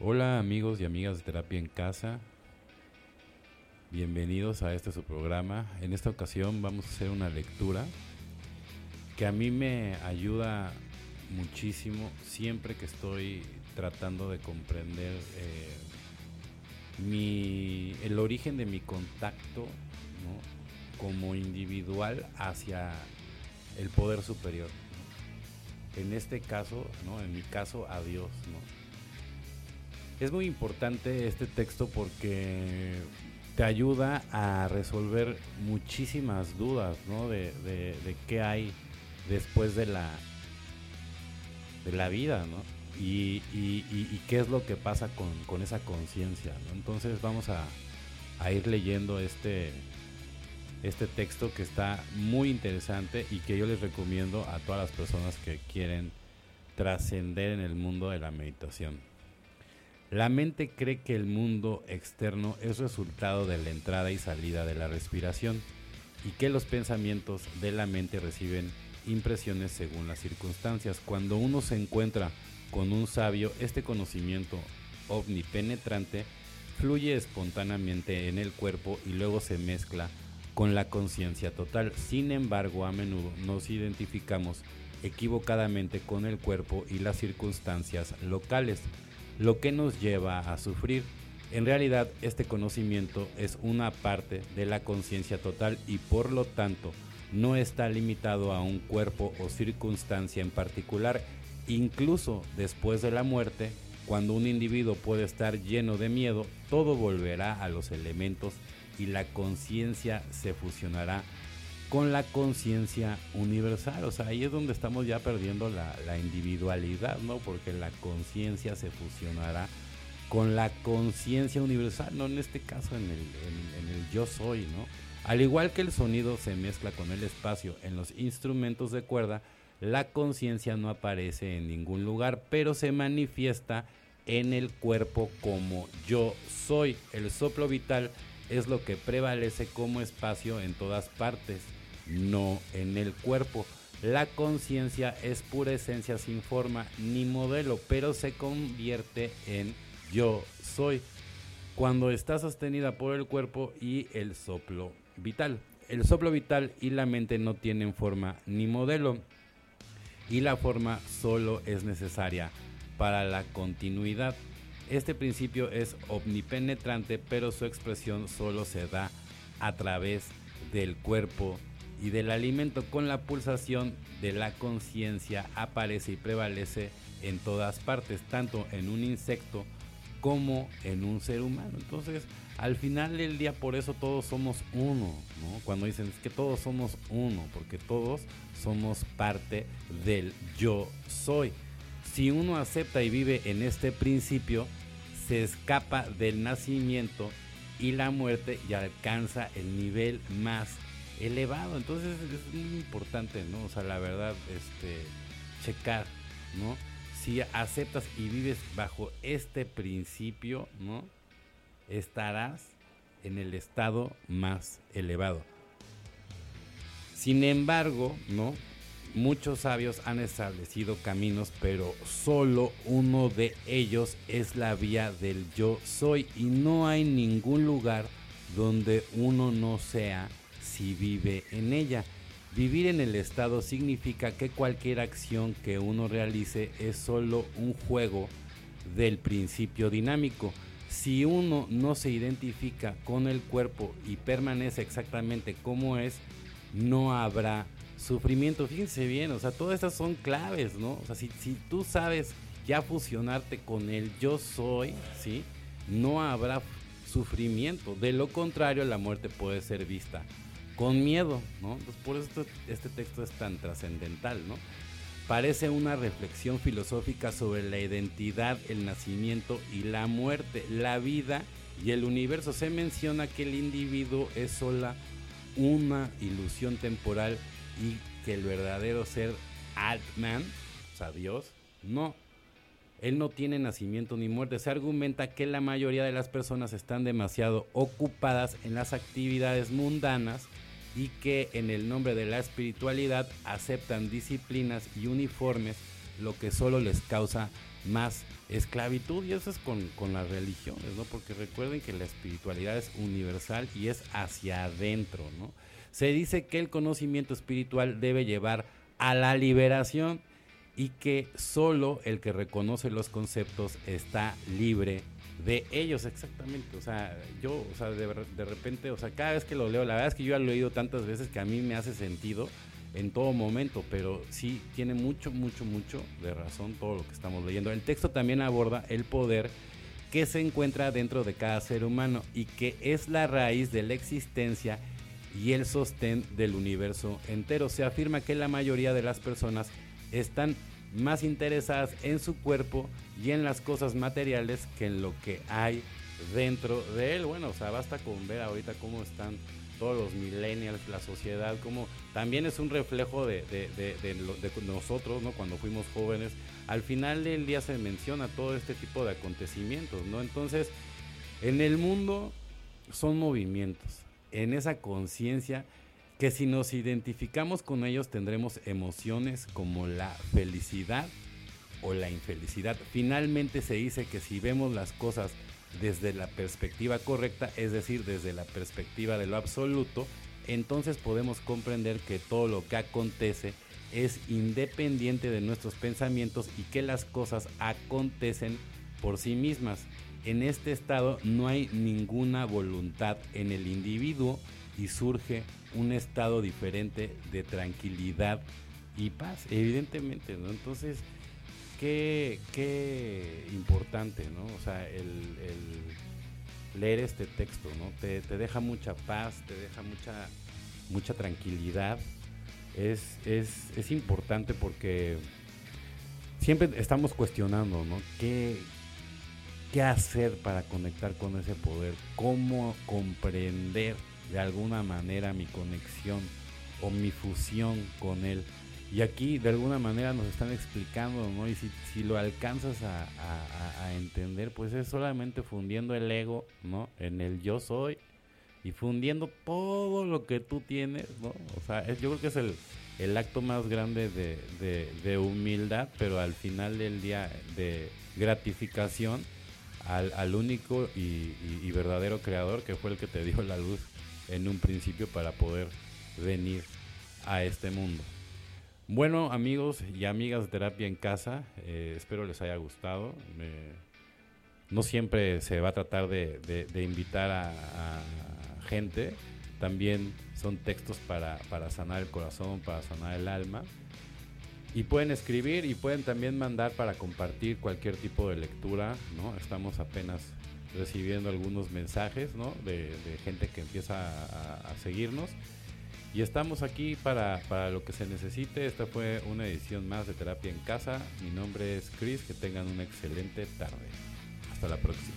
Hola amigos y amigas de Terapia en Casa. Bienvenidos a este su programa. En esta ocasión vamos a hacer una lectura que a mí me ayuda muchísimo siempre que estoy tratando de comprender eh, mi, el origen de mi contacto como individual hacia el poder superior. En este caso, ¿no? en mi caso, a Dios. Es muy importante este texto porque te ayuda a resolver muchísimas dudas de, de qué hay después de la de la vida, ¿no? Y, qué es lo que pasa con, esa conciencia, ¿no? Entonces vamos a, ir leyendo este, este texto que está muy interesante y que yo les recomiendo a todas las personas que quieren trascender en el mundo de la meditación. La mente cree que el mundo externo es resultado de la entrada y salida de la respiración y que los pensamientos de la mente reciben impresiones según las circunstancias. Cuando uno se encuentra con un sabio, este conocimiento omnipenetrante fluye espontáneamente en el cuerpo y luego se mezcla con la conciencia total. Sin embargo, a menudo nos identificamos equivocadamente con el cuerpo y las circunstancias locales, lo que nos lleva a sufrir. En realidad, este conocimiento es una parte de la conciencia total y por lo tanto no está limitado a un cuerpo o circunstancia en particular. Incluso después de la muerte, cuando un individuo puede estar lleno de miedo, todo volverá a los elementos y la conciencia se fusionará con la conciencia universal. O sea, ahí es donde estamos ya perdiendo la, individualidad, ¿no? Porque la conciencia se fusionará con la conciencia universal, no en este caso en el, en el yo soy, ¿no? Al igual que el sonido se mezcla con el espacio en los instrumentos de cuerda, la conciencia no aparece en ningún lugar, pero se manifiesta en el cuerpo como yo soy. El soplo vital es lo que prevalece como espacio en todas partes, no en el cuerpo. La conciencia es pura esencia sin forma ni modelo, pero se convierte en yo soy cuando está sostenida por el cuerpo y el soplo vital. El soplo vital y la mente no tienen forma ni modelo y la forma solo es necesaria para la continuidad. Este principio es omnipenetrante, pero su expresión solo se da a través del cuerpo y del alimento con la pulsación de la conciencia aparece y prevalece en todas partes, tanto en un insecto como en un ser humano. Entonces, al final del día por eso todos somos uno, ¿no? Cuando dicen que todos somos uno, porque todos somos parte del yo soy. Si uno acepta y vive en este principio, se escapa del nacimiento y la muerte y alcanza el nivel más elevado. Entonces es muy importante, ¿no? O sea, la verdad, este, checar, ¿no? Si aceptas y vives bajo este principio, ¿no? estarás en el estado más elevado. Sin embargo, ¿no? Muchos sabios han establecido caminos, pero solo uno de ellos es la vía del yo soy y no hay ningún lugar donde uno no sea si vive en ella. Vivir en el estado significa que cualquier acción que uno realice es solo un juego del principio dinámico si uno no se identifica con el cuerpo y permanece exactamente como es, no habrá sufrimiento. Fíjense bien, o sea, todas estas son claves, ¿no? O sea, si, si tú sabes ya fusionarte con el yo soy, ¿sí? No habrá sufrimiento. De lo contrario, la muerte puede ser vista con miedo, ¿no? Entonces, por eso este texto es tan trascendental, ¿no? parece una reflexión filosófica sobre la identidad, el nacimiento y la muerte, la vida y el universo. Se menciona que el individuo es sola una ilusión temporal y que el verdadero ser Altman, o sea, Dios, no. Él no tiene nacimiento ni muerte. Se argumenta que la mayoría de las personas están demasiado ocupadas en las actividades mundanas y que en el nombre de la espiritualidad aceptan disciplinas y uniformes, lo que solo les causa más esclavitud y eso es con, con, las religiones, ¿no? Porque recuerden que la espiritualidad es universal y es hacia adentro, ¿no? Se dice que el conocimiento espiritual debe llevar a la liberación y que solo el que reconoce los conceptos está libre de ellos, exactamente. O sea, yo, o sea, de, de, repente, o sea, cada vez que lo leo, la verdad es que yo lo he leído tantas veces que a mí me hace sentido en todo momento, pero sí tiene mucho, mucho, mucho de razón todo lo que estamos leyendo. El texto también aborda el poder que se encuentra dentro de cada ser humano y que es la raíz de la existencia y el sostén del universo entero. Se afirma que la mayoría de las personas están más interesadas en su cuerpo y en las cosas materiales que en lo que hay dentro de él. Bueno, o sea, basta con ver ahorita cómo están todos los millennials, la sociedad, como también es un reflejo de, nosotros, ¿no? Cuando fuimos jóvenes, al final del día se menciona todo este tipo de acontecimientos, ¿no? Entonces, en el mundo son movimientos, en esa conciencia que si nos identificamos con ellos tendremos emociones como la felicidad o la infelicidad. Finalmente se dice que si vemos las cosas desde la perspectiva correcta, es decir, desde la perspectiva de lo absoluto, entonces podemos comprender que todo lo que acontece es independiente de nuestros pensamientos y que las cosas acontecen por sí mismas. En este estado no hay ninguna voluntad en el individuo y surge un estado diferente de tranquilidad y paz, evidentemente, ¿no? Entonces, qué, qué importante, ¿no? O sea, el, leer este texto, ¿no? Te, deja mucha paz, te deja mucha, mucha tranquilidad. Es, es, es importante porque siempre estamos cuestionando, ¿no? ¿Qué, ¿Qué hacer para conectar con ese poder? ¿Cómo comprender de alguna manera mi conexión o mi fusión con él? Y aquí de alguna manera nos están explicando, ¿no? Y si, lo alcanzas a, entender, pues es solamente fundiendo el ego, ¿no? En el yo soy y fundiendo todo lo que tú tienes, ¿no? O sea, yo creo que es el, el acto más grande de, de, humildad, pero al final del día de gratificación al, único y verdadero creador que fue el que te dio la luz en un principio para poder venir a este mundo. Bueno, amigos y amigas de terapia en casa, eh, espero les haya gustado. no siempre se va a tratar de, invitar a, gente, también son textos para, sanar el corazón, para sanar el alma. Y pueden escribir y pueden también mandar para compartir cualquier tipo de lectura, ¿no? Estamos apenas recibiendo algunos mensajes, De, gente que empieza a seguirnos. Y estamos aquí para, para, lo que se necesite. Esta fue una edición más de Terapia en Casa. Mi nombre es Chris. Que tengan una excelente tarde. Hasta la próxima.